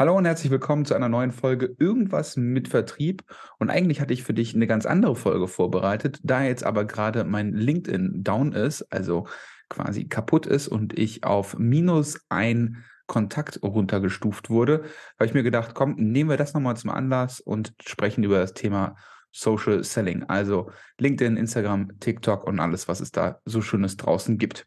Hallo und herzlich willkommen zu einer neuen Folge Irgendwas mit Vertrieb. Und eigentlich hatte ich für dich eine ganz andere Folge vorbereitet, da jetzt aber gerade mein LinkedIn down ist, also quasi kaputt ist und ich auf minus ein Kontakt runtergestuft wurde, habe ich mir gedacht, komm, nehmen wir das nochmal zum Anlass und sprechen über das Thema Social Selling, also LinkedIn, Instagram, TikTok und alles, was es da so Schönes draußen gibt.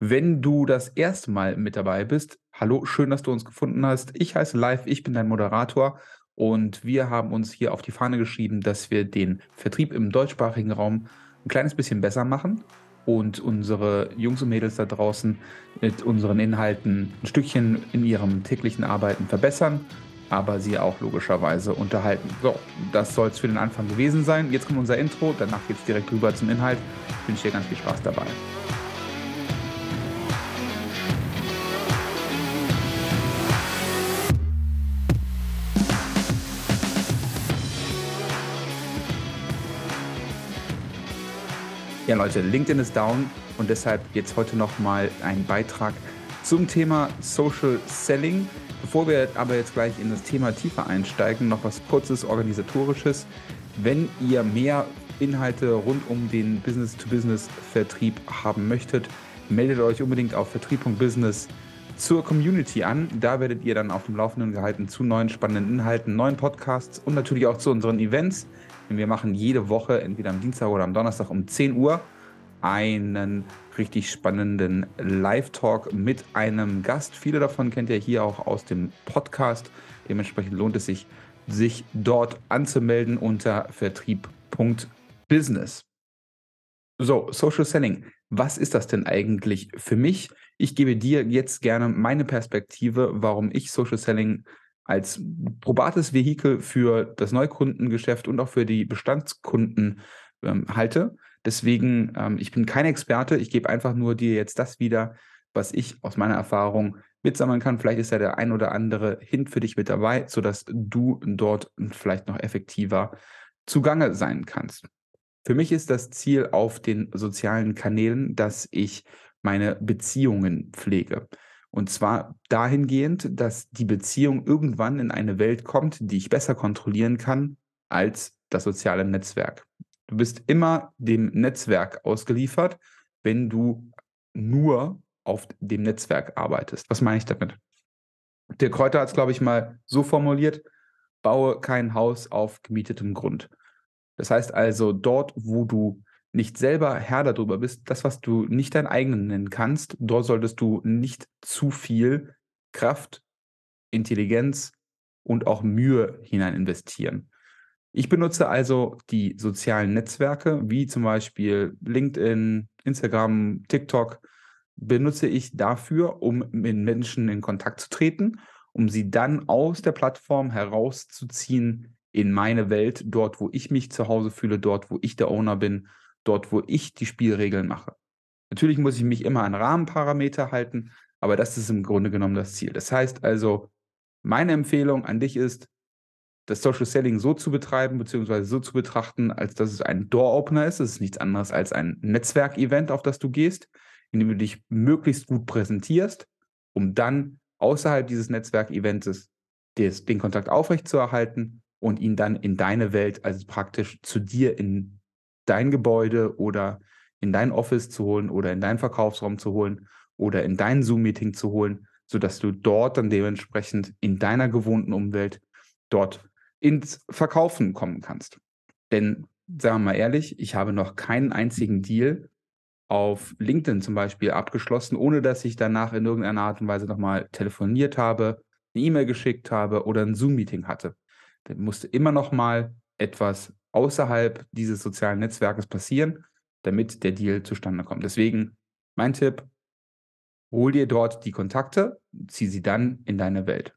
Wenn du das erste Mal mit dabei bist, hallo, schön, dass du uns gefunden hast. Ich heiße Live, ich bin dein Moderator und wir haben uns hier auf die Fahne geschrieben, dass wir den Vertrieb im deutschsprachigen Raum ein kleines bisschen besser machen und unsere Jungs und Mädels da draußen mit unseren Inhalten ein Stückchen in ihrem täglichen Arbeiten verbessern, aber sie auch logischerweise unterhalten. So, das soll es für den Anfang gewesen sein. Jetzt kommt unser Intro, danach geht es direkt rüber zum Inhalt. Ich wünsche dir ganz viel Spaß dabei. Ja, Leute, LinkedIn ist down und deshalb jetzt heute nochmal ein Beitrag zum Thema Social Selling. Bevor wir aber jetzt gleich in das Thema tiefer einsteigen, noch was kurzes organisatorisches. Wenn ihr mehr Inhalte rund um den Business-to-Business-Vertrieb haben möchtet, meldet euch unbedingt auf vertrieb.business zur Community an. Da werdet ihr dann auf dem Laufenden gehalten zu neuen spannenden Inhalten, neuen Podcasts und natürlich auch zu unseren Events. Wir machen jede Woche, entweder am Dienstag oder am Donnerstag um 10 Uhr, einen richtig spannenden Live-Talk mit einem Gast. Viele davon kennt ihr hier auch aus dem Podcast. Dementsprechend lohnt es sich, sich dort anzumelden unter vertrieb.business. So, Social Selling. Was ist das denn eigentlich für mich? Ich gebe dir jetzt gerne meine Perspektive, warum ich Social Selling als probates Vehikel für das Neukundengeschäft und auch für die Bestandskunden ähm, halte. Deswegen, ähm, ich bin kein Experte, ich gebe einfach nur dir jetzt das wieder, was ich aus meiner Erfahrung mitsammeln kann. Vielleicht ist ja der ein oder andere Hint für dich mit dabei, sodass du dort vielleicht noch effektiver zugange sein kannst. Für mich ist das Ziel auf den sozialen Kanälen, dass ich meine Beziehungen pflege. Und zwar dahingehend, dass die Beziehung irgendwann in eine Welt kommt, die ich besser kontrollieren kann als das soziale Netzwerk. Du bist immer dem Netzwerk ausgeliefert, wenn du nur auf dem Netzwerk arbeitest. Was meine ich damit? Der Kräuter hat es, glaube ich, mal so formuliert, baue kein Haus auf gemietetem Grund. Das heißt also, dort, wo du nicht selber Herr darüber bist, das, was du nicht dein eigenen nennen kannst, dort solltest du nicht zu viel Kraft, Intelligenz und auch Mühe hinein investieren. Ich benutze also die sozialen Netzwerke, wie zum Beispiel LinkedIn, Instagram, TikTok, benutze ich dafür, um mit Menschen in Kontakt zu treten, um sie dann aus der Plattform herauszuziehen in meine Welt, dort, wo ich mich zu Hause fühle, dort, wo ich der Owner bin dort, wo ich die Spielregeln mache. Natürlich muss ich mich immer an Rahmenparameter halten, aber das ist im Grunde genommen das Ziel. Das heißt also, meine Empfehlung an dich ist, das Social Selling so zu betreiben, beziehungsweise so zu betrachten, als dass es ein Door-Opener ist. Es ist nichts anderes als ein Netzwerkevent, auf das du gehst, in dem du dich möglichst gut präsentierst, um dann außerhalb dieses Netzwerkevents den Kontakt aufrechtzuerhalten und ihn dann in deine Welt, also praktisch zu dir in dein Gebäude oder in dein Office zu holen oder in deinen Verkaufsraum zu holen oder in dein Zoom-Meeting zu holen, sodass du dort dann dementsprechend in deiner gewohnten Umwelt dort ins Verkaufen kommen kannst. Denn sagen wir mal ehrlich, ich habe noch keinen einzigen Deal auf LinkedIn zum Beispiel abgeschlossen, ohne dass ich danach in irgendeiner Art und Weise nochmal telefoniert habe, eine E-Mail geschickt habe oder ein Zoom-Meeting hatte. Da musste immer noch mal etwas außerhalb dieses sozialen Netzwerkes passieren, damit der Deal zustande kommt. Deswegen mein Tipp, hol dir dort die Kontakte, zieh sie dann in deine Welt.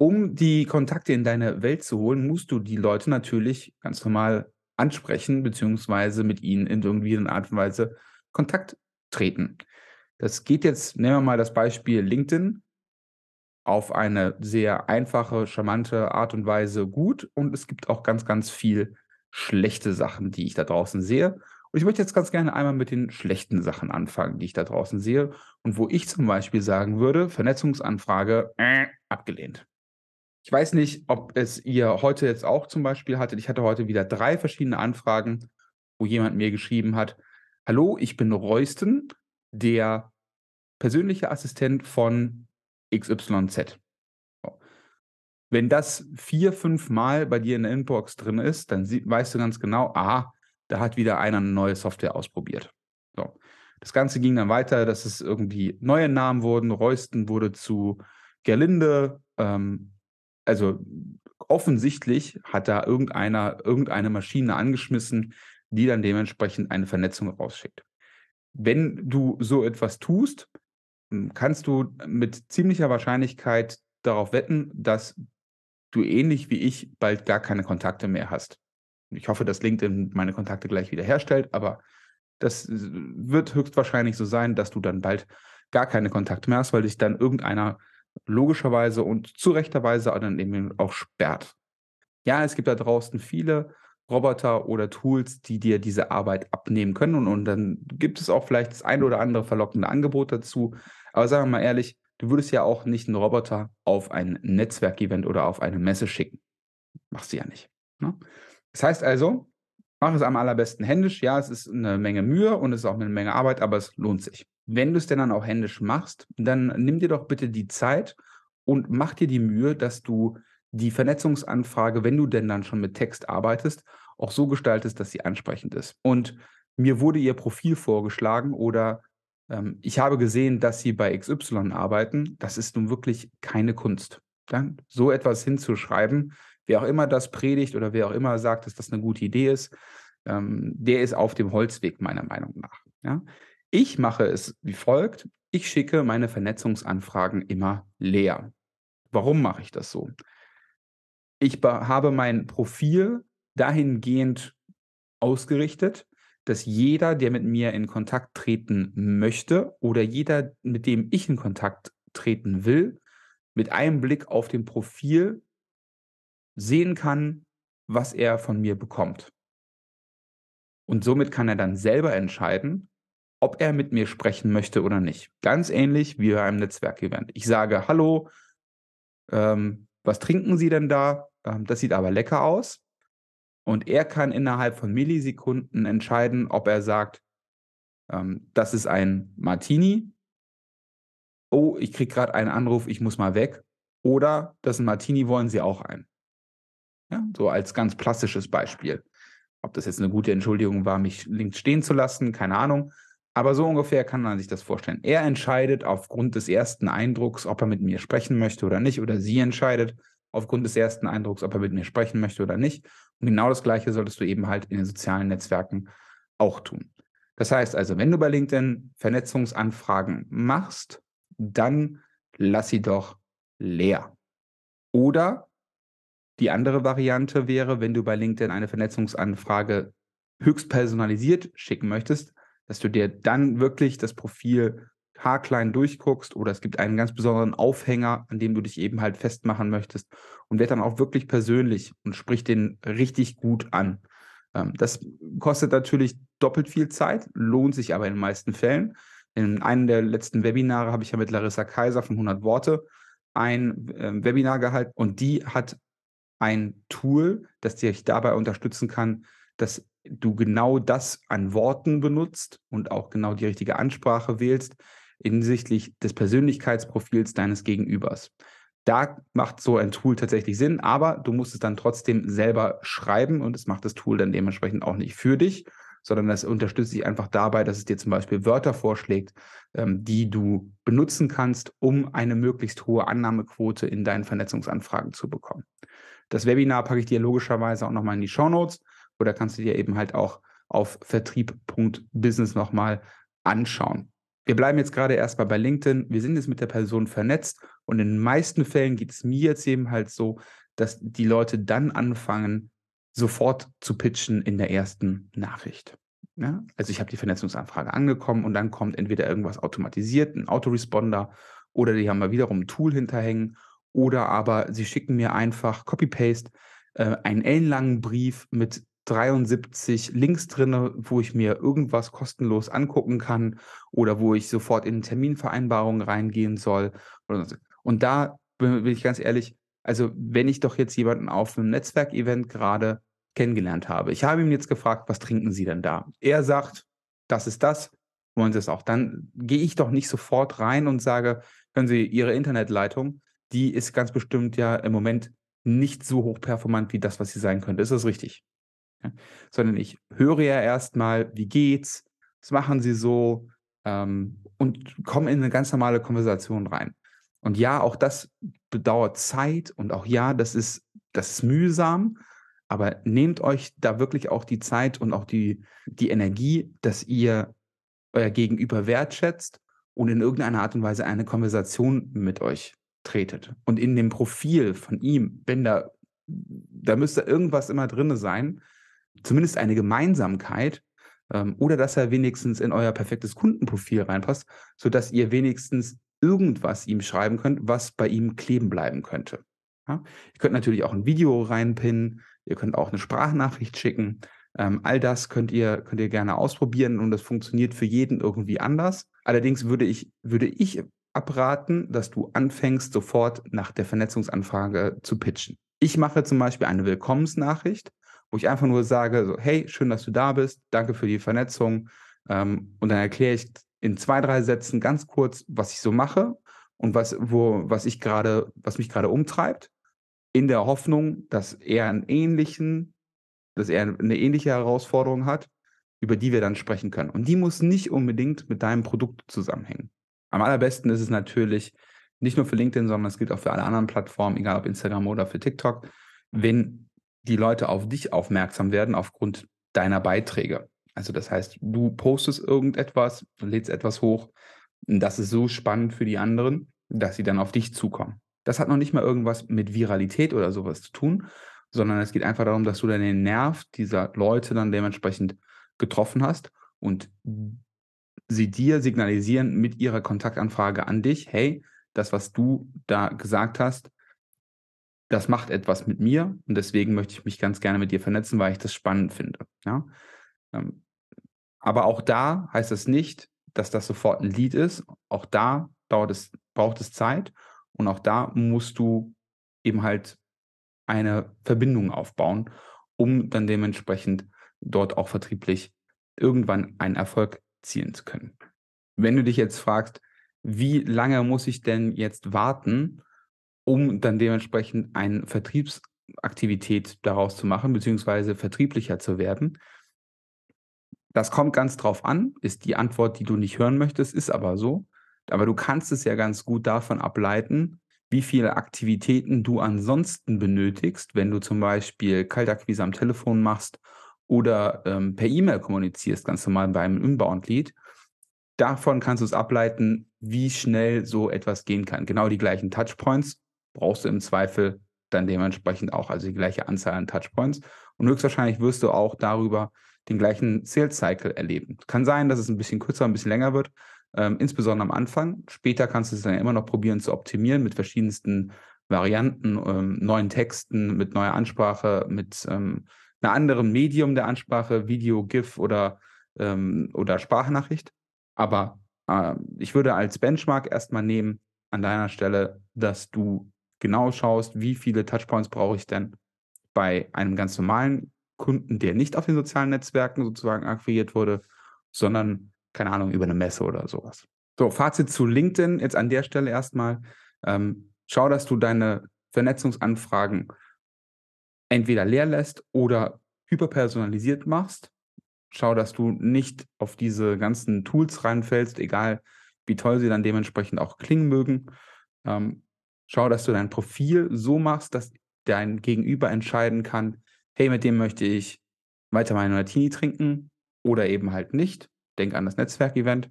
Um die Kontakte in deine Welt zu holen, musst du die Leute natürlich ganz normal ansprechen, beziehungsweise mit ihnen in irgendwie einer Art und Weise Kontakt treten. Das geht jetzt, nehmen wir mal das Beispiel LinkedIn auf eine sehr einfache, charmante Art und Weise gut. Und es gibt auch ganz, ganz viel schlechte Sachen, die ich da draußen sehe. Und ich möchte jetzt ganz gerne einmal mit den schlechten Sachen anfangen, die ich da draußen sehe. Und wo ich zum Beispiel sagen würde, Vernetzungsanfrage äh, abgelehnt. Ich weiß nicht, ob es ihr heute jetzt auch zum Beispiel hattet. Ich hatte heute wieder drei verschiedene Anfragen, wo jemand mir geschrieben hat: Hallo, ich bin Reusten, der persönliche Assistent von XYZ. Wenn das vier, fünf Mal bei dir in der Inbox drin ist, dann weißt du ganz genau, aha, da hat wieder einer eine neue Software ausprobiert. So. Das Ganze ging dann weiter, dass es irgendwie neue Namen wurden. Reusten wurde zu Gerlinde. Ähm, also offensichtlich hat da irgendeiner irgendeine Maschine angeschmissen, die dann dementsprechend eine Vernetzung rausschickt. Wenn du so etwas tust, kannst du mit ziemlicher Wahrscheinlichkeit darauf wetten, dass du ähnlich wie ich bald gar keine Kontakte mehr hast. Ich hoffe, dass LinkedIn meine Kontakte gleich wieder herstellt, aber das wird höchstwahrscheinlich so sein, dass du dann bald gar keine Kontakte mehr hast, weil dich dann irgendeiner logischerweise und zu rechter Weise dann eben auch sperrt. Ja, es gibt da draußen viele Roboter oder Tools, die dir diese Arbeit abnehmen können und, und dann gibt es auch vielleicht das ein oder andere verlockende Angebot dazu. Aber sagen wir mal ehrlich, du würdest ja auch nicht einen Roboter auf ein Netzwerkevent oder auf eine Messe schicken. Machst du ja nicht. Ne? Das heißt also, mach es am allerbesten händisch. Ja, es ist eine Menge Mühe und es ist auch eine Menge Arbeit, aber es lohnt sich. Wenn du es denn dann auch händisch machst, dann nimm dir doch bitte die Zeit und mach dir die Mühe, dass du die Vernetzungsanfrage, wenn du denn dann schon mit Text arbeitest, auch so gestaltest, dass sie ansprechend ist. Und mir wurde ihr Profil vorgeschlagen oder ähm, ich habe gesehen, dass Sie bei XY arbeiten. Das ist nun wirklich keine Kunst. Ja? So etwas hinzuschreiben, wer auch immer das predigt oder wer auch immer sagt, dass das eine gute Idee ist, ähm, der ist auf dem Holzweg meiner Meinung nach. Ja? Ich mache es wie folgt. Ich schicke meine Vernetzungsanfragen immer leer. Warum mache ich das so? Ich habe mein Profil dahingehend ausgerichtet, dass jeder, der mit mir in Kontakt treten möchte oder jeder, mit dem ich in Kontakt treten will, mit einem Blick auf dem Profil sehen kann, was er von mir bekommt. Und somit kann er dann selber entscheiden, ob er mit mir sprechen möchte oder nicht. Ganz ähnlich wie bei einem Netzwerkevent. Ich sage, hallo, ähm, was trinken Sie denn da? Ähm, das sieht aber lecker aus. Und er kann innerhalb von Millisekunden entscheiden, ob er sagt, ähm, das ist ein Martini. Oh, ich kriege gerade einen Anruf, ich muss mal weg. Oder das ist ein Martini, wollen Sie auch einen? Ja, so als ganz plastisches Beispiel. Ob das jetzt eine gute Entschuldigung war, mich links stehen zu lassen, keine Ahnung. Aber so ungefähr kann man sich das vorstellen. Er entscheidet aufgrund des ersten Eindrucks, ob er mit mir sprechen möchte oder nicht, oder sie entscheidet, aufgrund des ersten Eindrucks, ob er mit mir sprechen möchte oder nicht. Und genau das Gleiche solltest du eben halt in den sozialen Netzwerken auch tun. Das heißt also, wenn du bei LinkedIn Vernetzungsanfragen machst, dann lass sie doch leer. Oder die andere Variante wäre, wenn du bei LinkedIn eine Vernetzungsanfrage höchst personalisiert schicken möchtest, dass du dir dann wirklich das Profil haarklein durchguckst oder es gibt einen ganz besonderen Aufhänger, an dem du dich eben halt festmachen möchtest und wird dann auch wirklich persönlich und spricht den richtig gut an. Ähm, das kostet natürlich doppelt viel Zeit, lohnt sich aber in den meisten Fällen. In einem der letzten Webinare habe ich ja mit Larissa Kaiser von 100 Worte ein äh, Webinar gehalten und die hat ein Tool, das dich dabei unterstützen kann, dass du genau das an Worten benutzt und auch genau die richtige Ansprache wählst, hinsichtlich des Persönlichkeitsprofils deines Gegenübers. Da macht so ein Tool tatsächlich Sinn, aber du musst es dann trotzdem selber schreiben und es macht das Tool dann dementsprechend auch nicht für dich, sondern das unterstützt dich einfach dabei, dass es dir zum Beispiel Wörter vorschlägt, ähm, die du benutzen kannst, um eine möglichst hohe Annahmequote in deinen Vernetzungsanfragen zu bekommen. Das Webinar packe ich dir logischerweise auch nochmal in die Show Notes oder kannst du dir eben halt auch auf vertrieb.business nochmal anschauen. Wir bleiben jetzt gerade erstmal bei LinkedIn. Wir sind jetzt mit der Person vernetzt und in den meisten Fällen geht es mir jetzt eben halt so, dass die Leute dann anfangen, sofort zu pitchen in der ersten Nachricht. Ja? Also ich habe die Vernetzungsanfrage angekommen und dann kommt entweder irgendwas automatisiert, ein Autoresponder, oder die haben mal wiederum ein Tool hinterhängen, oder aber sie schicken mir einfach Copy-Paste äh, einen ellenlangen Brief mit 73 Links drin, wo ich mir irgendwas kostenlos angucken kann oder wo ich sofort in Terminvereinbarungen reingehen soll. Und da bin ich ganz ehrlich, Also, wenn ich doch jetzt jemanden auf einem Netzwerkevent gerade kennengelernt habe. Ich habe ihn jetzt gefragt: „Was trinken Sie denn da?“ Er sagt: „Das ist das. Wollen Sie es auch?“ Dann gehe ich doch nicht sofort rein und sage: „Hören Sie, Ihre Internetleitung, die ist ganz bestimmt ja im Moment nicht so hochperformant wie das, was sie sein könnte. Ist das richtig?“ Ja, sondern ich höre ja erst mal: „Wie geht's? Was machen Sie so?“ Ähm, und komme in 'ne ganz normale Konversation rein. Und ja, auch das bedauert Zeit und auch ja, das ist das ist mühsam, aber nehmt euch da wirklich auch die Zeit und auch die die Energie, dass ihr euer Gegenüber wertschätzt und in irgendeiner Art und Weise eine Konversation mit euch tretet. Und in dem Profil von ihm, wenn da da müsste irgendwas immer drinne sein, zumindest eine Gemeinsamkeit, ähm, oder dass er wenigstens in euer perfektes Kundenprofil reinpasst, sodass ihr wenigstens irgendwas ihm schreiben könnt, was bei ihm kleben bleiben könnte. Ja? Ihr könnt natürlich auch 'n Video reinpinnen, ihr könnt auch 'ne Sprachnachricht schicken. Ähm, all das könnt ihr könnt ihr gerne ausprobieren und das funktioniert für jeden irgendwie anders. Allerdings würde ich würde ich abraten, dass du anfängst, sofort nach der Vernetzungsanfrage zu pitchen. Ich mache zum Beispiel eine Willkommensnachricht, wo ich einfach nur sage so: „Hey, schön, dass du da bist. Danke für die Vernetzung.“ Ähm, und dann erkläre ich in 2, 3 Sätzen ganz kurz, was ich so mache und was wo was ich grade was mich grade umtreibt, in der Hoffnung, dass er 'n ähnlichen dass er 'ne ähnliche Herausforderung hat, über die wir dann sprechen können. Und die muss nicht unbedingt mit deinem Produkt zusammenhängen. Am allerbesten ist es natürlich, nicht nur für LinkedIn, sondern es gilt auch für alle anderen Plattformen, egal ob Instagram oder für TikTok, wenn die Leute auf dich aufmerksam werden aufgrund deiner Beiträge. Also, das heißt, du postest irgendetwas, lädst etwas hoch das ist so spannend für die anderen, dass sie dann auf dich zukommen. Das hat noch nicht mal irgendwas mit Viralität oder so was zu tun, sondern es geht einfach darum, dass du dann den Nerv dieser Leute dann dementsprechend getroffen hast und sie dir signalisieren mit ihrer Kontaktanfrage an dich: „Hey, das, was du da gesagt hast, das macht etwas mit mir und deswegen möchte ich mich ganz gerne mit dir vernetzen, weil ich das spannend finde“, ja? Ähm, aber auch da heißt das nicht, dass das sofort 'n Lead ist. Auch da dauert es braucht es Zeit und auch da musst du eben halt eine Verbindung aufbauen, um dann dementsprechend dort auch vertrieblich irgendwann einen Erfolg zielen zu können. Wenn du dich jetzt fragst: „Wie lange muss ich denn jetzt warten, um dann dementsprechend ein Vertriebsaktivität daraus zu machen, beziehungsweise vertrieblicher zu werden?“ Das kommt ganz drauf an, ist die Antwort, die du nicht hören möchtest, ist aber so. Aber du kannst es ja ganz gut davon ableiten, wie viele Aktivitäten du ansonsten benötigst, wenn du zum Beispiel Kaltakquise am Telefon machst oder, ähm, per E-Mail kommunizierst, ganz normal beim Inbound-Lead. Davon kannst du's ableiten, wie schnell so etwas gehen kann. Genau die gleichen Touchpoints brauchst du im Zweifel dann dementsprechend auch, also die gleiche Anzahl an Touchpoints. Und höchstwahrscheinlich wirst du auch darüber den gleichen Sales Cycle erleben. Kann sein, dass es 'n bisschen kürzer, 'n bisschen länger wird, ähm, insbesondere am Anfang. Später kannst du es dann immer noch probieren zu optimieren mit verschiedensten Varianten, ähm, neuen Texten, mit neuer Ansprache, mit, ähm, 'ner anderen Medium der Ansprache, Video, GIF oder, ähm oder Sprachnachricht. Aber, ähm, ich würde als Benchmark erst mal nehmen an deiner Stelle, dass du genau schaust, wie viele Touchpoints brauche ich denn bei einem ganz normalen Kunden, der nicht auf den sozialen Netzwerken sozusagen akquiriert wurde, sondern, keine Ahnung, über 'ne Messe oder so was. So, Fazit zu LinkedIn jetzt an der Stelle erst mal. Ähm, schau, dass du deine Vernetzungsanfragen entweder leer lässt oder hyperpersonalisiert machst. Schau, dass du nicht auf diese ganzen Tools reinfällst, egal wie toll sie dann dementsprechend auch klingen mögen. Ähm, schau, dass du dein Profil so machst, dass dein Gegenüber entscheiden kann: „Hey, mit dem möchte ich weiter meinen Martini trinken oder eben halt nicht.“ Denk an das Netzwerkevent.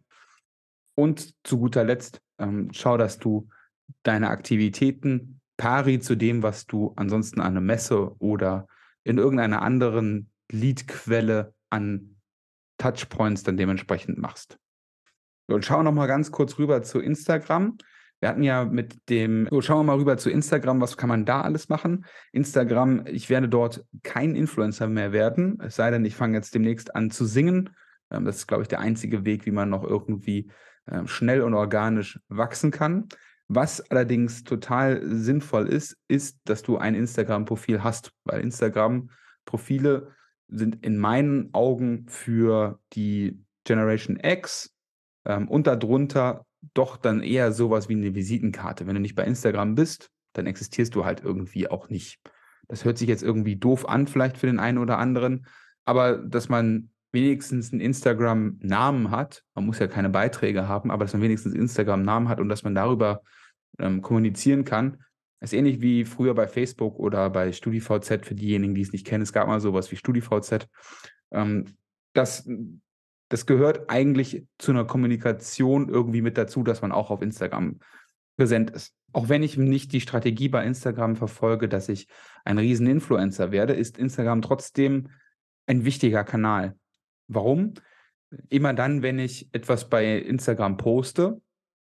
Und zu guter Letzt, ähm, schau, dass du deine Aktivitäten pari zu dem, was du ansonsten an 'ner Messe oder in irgendeiner anderen Leadquelle an Touchpoints dann dementsprechend machst. Und schauen wir noch mal ganz kurz rüber zu Instagram. Wir hatten ja mit dem so, schauen wir mal rüber zu Instagram, was kann man da alles machen? Instagram, ich werde dort kein Influencer mehr werden, es sei denn, ich fange jetzt demnächst an zu singen. Ähm, das ist, glaube ich, der einzige Weg, wie man noch irgendwie, ähm, schnell und organisch wachsen kann. Was allerdings total sinnvoll ist, ist, dass du ein Instagram-Profil hast, weil Instagram-Profile sind in meinen Augen für die Generation X ähm, und darunter doch dann eher sowas wie eine Visitenkarte. Wenn du nicht bei Instagram bist, dann existierst du halt irgendwie auch nicht. Das hört sich jetzt irgendwie doof an, vielleicht für den einen oder anderen, aber dass man wenigstens einen Instagram-Namen hat, man muss ja keine Beiträge haben, aber dass man wenigstens Instagram-Namen hat und dass man darüber ähm, kommunizieren kann, ist ähnlich wie früher bei Facebook oder bei StudiVZ für diejenigen, die es nicht kennen. Es gab mal sowas wie StudiVZ. Ähm, das, das gehört eigentlich zu einer Kommunikation irgendwie mit dazu, dass man auch auf Instagram präsent ist. Auch wenn ich nicht die Strategie bei Instagram verfolge, dass ich ein riesen Influencer werde, ist Instagram trotzdem ein wichtiger Kanal. Warum? Immer dann, wenn ich etwas bei Instagram poste,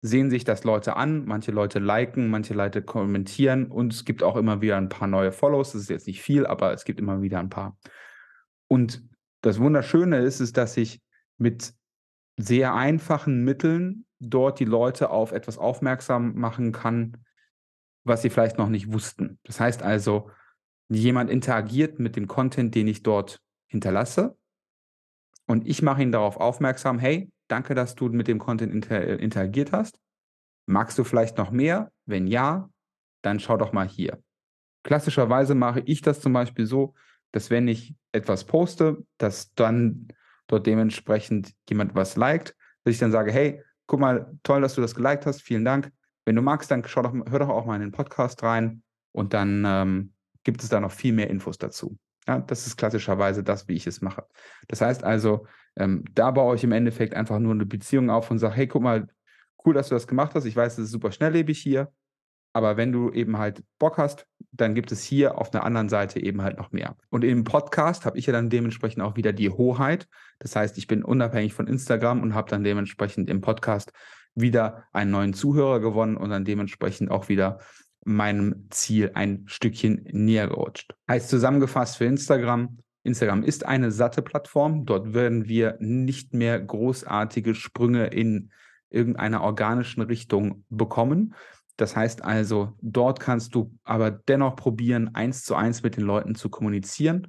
sehen sich das Leute an, manche Leute liken, manche Leute kommentieren und es gibt auch immer wieder ein paar neue Follows. Das ist jetzt nicht viel, aber es gibt immer wieder ein paar. Und das Wunderschöne ist, ist, dass ich mit sehr einfachen Mitteln dort die Leute auf etwas aufmerksam machen kann, was sie vielleicht noch nicht wussten. Das heißt also, jemand interagiert mit dem Content, den ich dort hinterlasse und ich mache ihn darauf aufmerksam, hey, danke, dass du mit dem Content inter interagiert hast. Magst du vielleicht noch mehr? Wenn ja, dann schau doch mal hier. Klassischerweise mache ich das zum Beispiel so, dass wenn ich etwas poste, dass dann dort dementsprechend jemand was liked, dass ich dann sage, hey, guck mal, toll, dass du das geliked hast, vielen Dank. Wenn du magst, dann schau doch, hör doch auch mal in den Podcast rein und dann ähm, gibt es da noch viel mehr Infos dazu. Ja, das ist klassischerweise das, wie ich es mache. Das heißt also, ähm, da baue ich im Endeffekt einfach nur eine Beziehung auf und sage, hey, guck mal, cool, dass du das gemacht hast. Ich weiß, es ist super schnelllebig hier. Aber wenn du eben halt Bock hast, dann gibt es hier auf der anderen Seite eben halt noch mehr. Und im Podcast habe ich ja dann dementsprechend auch wieder die Hoheit. Das heißt, ich bin unabhängig von Instagram und habe dann dementsprechend im Podcast wieder einen neuen Zuhörer gewonnen und dann dementsprechend auch wieder meinem Ziel ein Stückchen näher gerutscht. Heißt zusammengefasst für Instagram, Instagram ist eine satte Plattform. Dort werden wir nicht mehr großartige Sprünge in irgendeiner organischen Richtung bekommen. Das heißt also, dort kannst du aber dennoch probieren, eins zu eins mit den Leuten zu kommunizieren,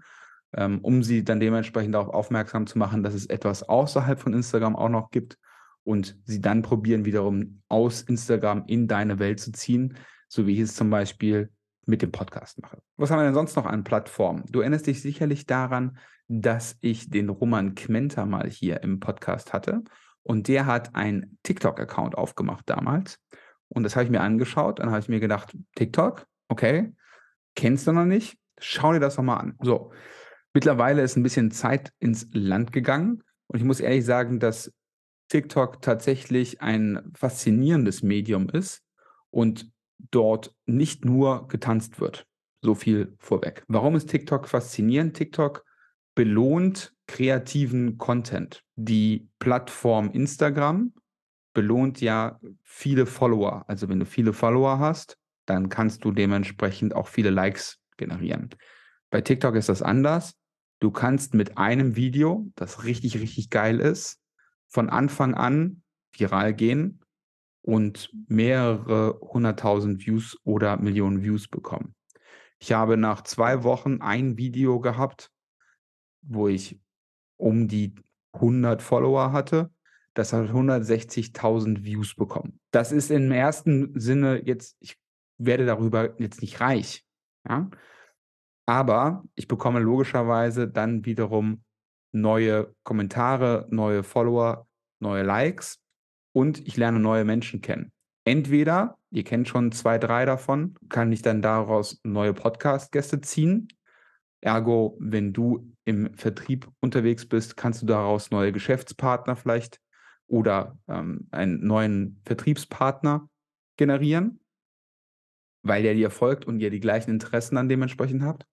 ähm, um sie dann dementsprechend darauf aufmerksam zu machen, dass es etwas außerhalb von Instagram auch noch gibt und sie dann probieren, wiederum aus Instagram in deine Welt zu ziehen, so wie ich es zum Beispiel mit dem Podcast mache. Was haben wir denn sonst noch an Plattformen? Du erinnerst dich sicherlich daran, dass ich den Roman Kmenter mal hier im Podcast hatte und der hat einen TikTok-Account aufgemacht damals und das habe ich mir angeschaut. Dann habe ich mir gedacht, TikTok, okay, kennst du noch nicht? Schau dir das doch mal an. So, mittlerweile ist ein bisschen Zeit ins Land gegangen und ich muss ehrlich sagen, dass TikTok tatsächlich ein faszinierendes Medium ist und dort nicht nur getanzt wird. So viel vorweg. Warum ist TikTok faszinierend? TikTok belohnt kreativen Content. Die Plattform Instagram belohnt ja viele Follower. Also wenn du viele Follower hast, dann kannst du dementsprechend auch viele Likes generieren. Bei TikTok ist das anders. Du kannst mit einem Video, das richtig, richtig geil ist, von Anfang an viral gehen und mehrere hunderttausend Views oder Millionen Views bekommen. Ich habe nach zwei Wochen ein Video gehabt, wo ich um die 100 Follower hatte. Das hat 160.000 Views bekommen. Das ist im ersten Sinne jetzt, ich werde darüber jetzt nicht reich. Ja? Aber ich bekomme logischerweise dann wiederum neue Kommentare, neue Follower, neue Likes und ich lerne neue Menschen kennen. Entweder, ihr kennt schon zwei, drei davon, kann ich dann daraus neue Podcast-Gäste ziehen. Ergo, wenn du im Vertrieb unterwegs bist, kannst du daraus neue Geschäftspartner vielleicht oder ähm, einen neuen Vertriebspartner generieren, weil der dir folgt und ihr die gleichen Interessen dann dementsprechend habt.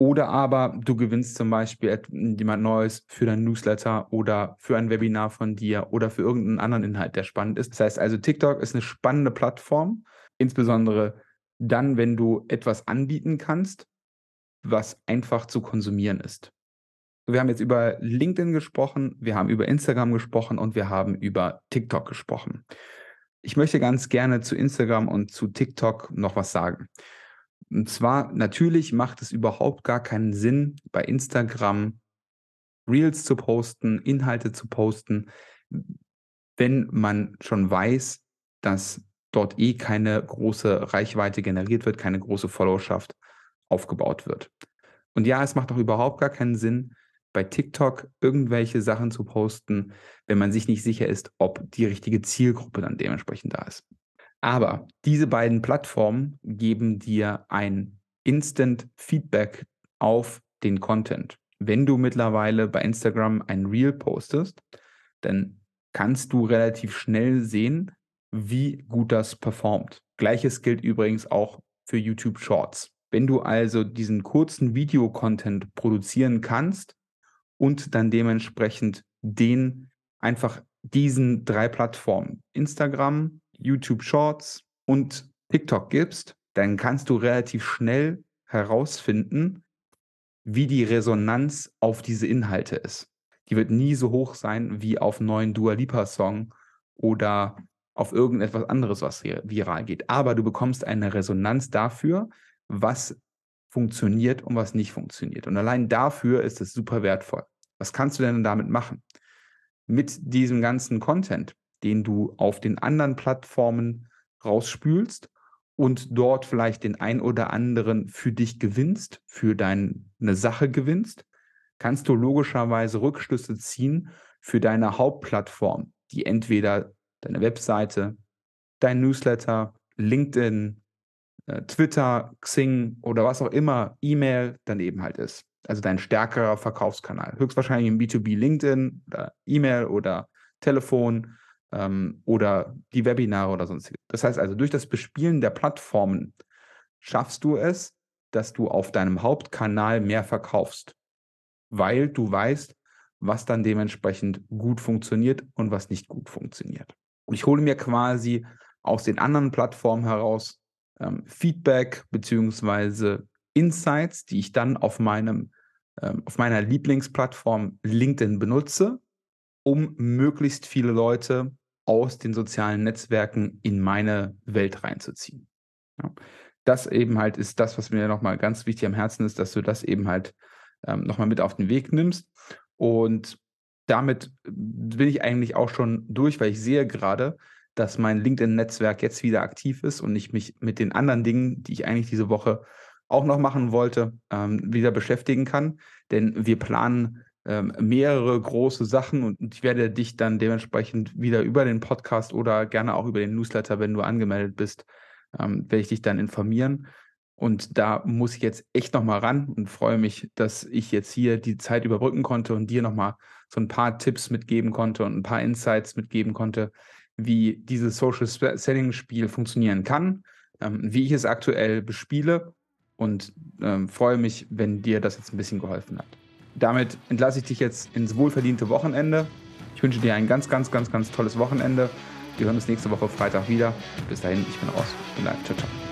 Oder aber du gewinnst zum Beispiel jemand Neues für dein Newsletter oder für ein Webinar von dir oder für irgendeinen anderen Inhalt, der spannend ist. Das heißt also, TikTok ist eine spannende Plattform, insbesondere dann, wenn du etwas anbieten kannst, was einfach zu konsumieren ist. Wir haben jetzt über LinkedIn gesprochen, wir haben über Instagram gesprochen und wir haben über TikTok gesprochen. Ich möchte ganz gerne zu Instagram und zu TikTok noch was sagen. Und zwar, natürlich macht es überhaupt gar keinen Sinn, bei Instagram Reels zu posten, Inhalte zu posten, wenn man schon weiß, dass dort eh keine große Reichweite generiert wird, keine große Followerschaft aufgebaut wird. Und ja, es macht auch überhaupt gar keinen Sinn, bei TikTok irgendwelche Sachen zu posten, wenn man sich nicht sicher ist, ob die richtige Zielgruppe dann dementsprechend da ist. Aber diese beiden Plattformen geben dir ein Instant Feedback auf den Content. Wenn du mittlerweile bei Instagram ein Reel postest, dann kannst du relativ schnell sehen, wie gut das performt. Gleiches gilt übrigens auch für YouTube Shorts. Wenn du also diesen kurzen Videocontent produzieren kannst und dann dementsprechend den einfach diesen drei Plattformen, Instagram, YouTube Shorts und TikTok gibst, dann kannst du relativ schnell herausfinden, wie die Resonanz auf diese Inhalte ist. Die wird nie so hoch sein wie auf neuen Dua Lipa Song oder auf irgendetwas anderes, was viral geht. Aber du bekommst eine Resonanz dafür, was funktioniert und was nicht funktioniert. Und allein dafür ist es super wertvoll. Was kannst du denn damit machen? Mit diesem ganzen Content, den du auf den anderen Plattformen rausspülst und dort vielleicht den ein oder anderen für dich gewinnst, für deine Sache gewinnst, kannst du logischerweise Rückschlüsse ziehen für deine Hauptplattform, die entweder deine Webseite, dein Newsletter, LinkedIn, äh, Twitter, Xing oder was auch immer, E-Mail daneben halt ist. Also dein stärkerer Verkaufskanal. Höchstwahrscheinlich im B2B LinkedIn oder E-Mail oder Telefon ähm, oder die Webinare oder sonstiges. Das heißt also, durch das Bespielen der Plattformen schaffst du es, dass du auf deinem Hauptkanal mehr verkaufst, weil du weißt, was dann dementsprechend gut funktioniert und was nicht gut funktioniert. Und ich hole mir quasi aus den anderen Plattformen heraus ähm, Feedback beziehungsweise Insights, die ich dann auf meinem ähm, auf meiner Lieblingsplattform LinkedIn benutze, um möglichst viele Leute aus den sozialen Netzwerken in meine Welt reinzuziehen. Ja. Das eben halt ist das, was mir nochmal ganz wichtig am Herzen ist, dass du das eben halt ähm, nochmal mit auf den Weg nimmst. Und damit bin ich eigentlich auch schon durch, weil ich sehe gerade, dass mein LinkedIn-Netzwerk jetzt wieder aktiv ist und ich mich mit den anderen Dingen, die ich eigentlich diese Woche auch noch machen wollte, ähm, wieder beschäftigen kann. Denn wir planen ähm, mehrere große Sachen und ich werde dich dann dementsprechend wieder über den Podcast oder gerne auch über den Newsletter, wenn du angemeldet bist, ähm, werde ich dich dann informieren. Und da muss ich jetzt echt nochmal ran und freue mich, dass ich jetzt hier die Zeit überbrücken konnte und dir nochmal so ein paar Tipps mitgeben konnte und ein paar Insights mitgeben konnte, wie dieses Social Selling Spiel funktionieren kann, ähm, wie ich es aktuell bespiele und ähm, freue mich, wenn dir das jetzt ein bisschen geholfen hat. Damit entlasse ich dich jetzt ins wohlverdiente Wochenende. Ich wünsche dir ein ganz, ganz, ganz, ganz tolles Wochenende. Wir hören uns nächste Woche Freitag wieder. Bis dahin, ich bin raus. Und dann, ciao, ciao.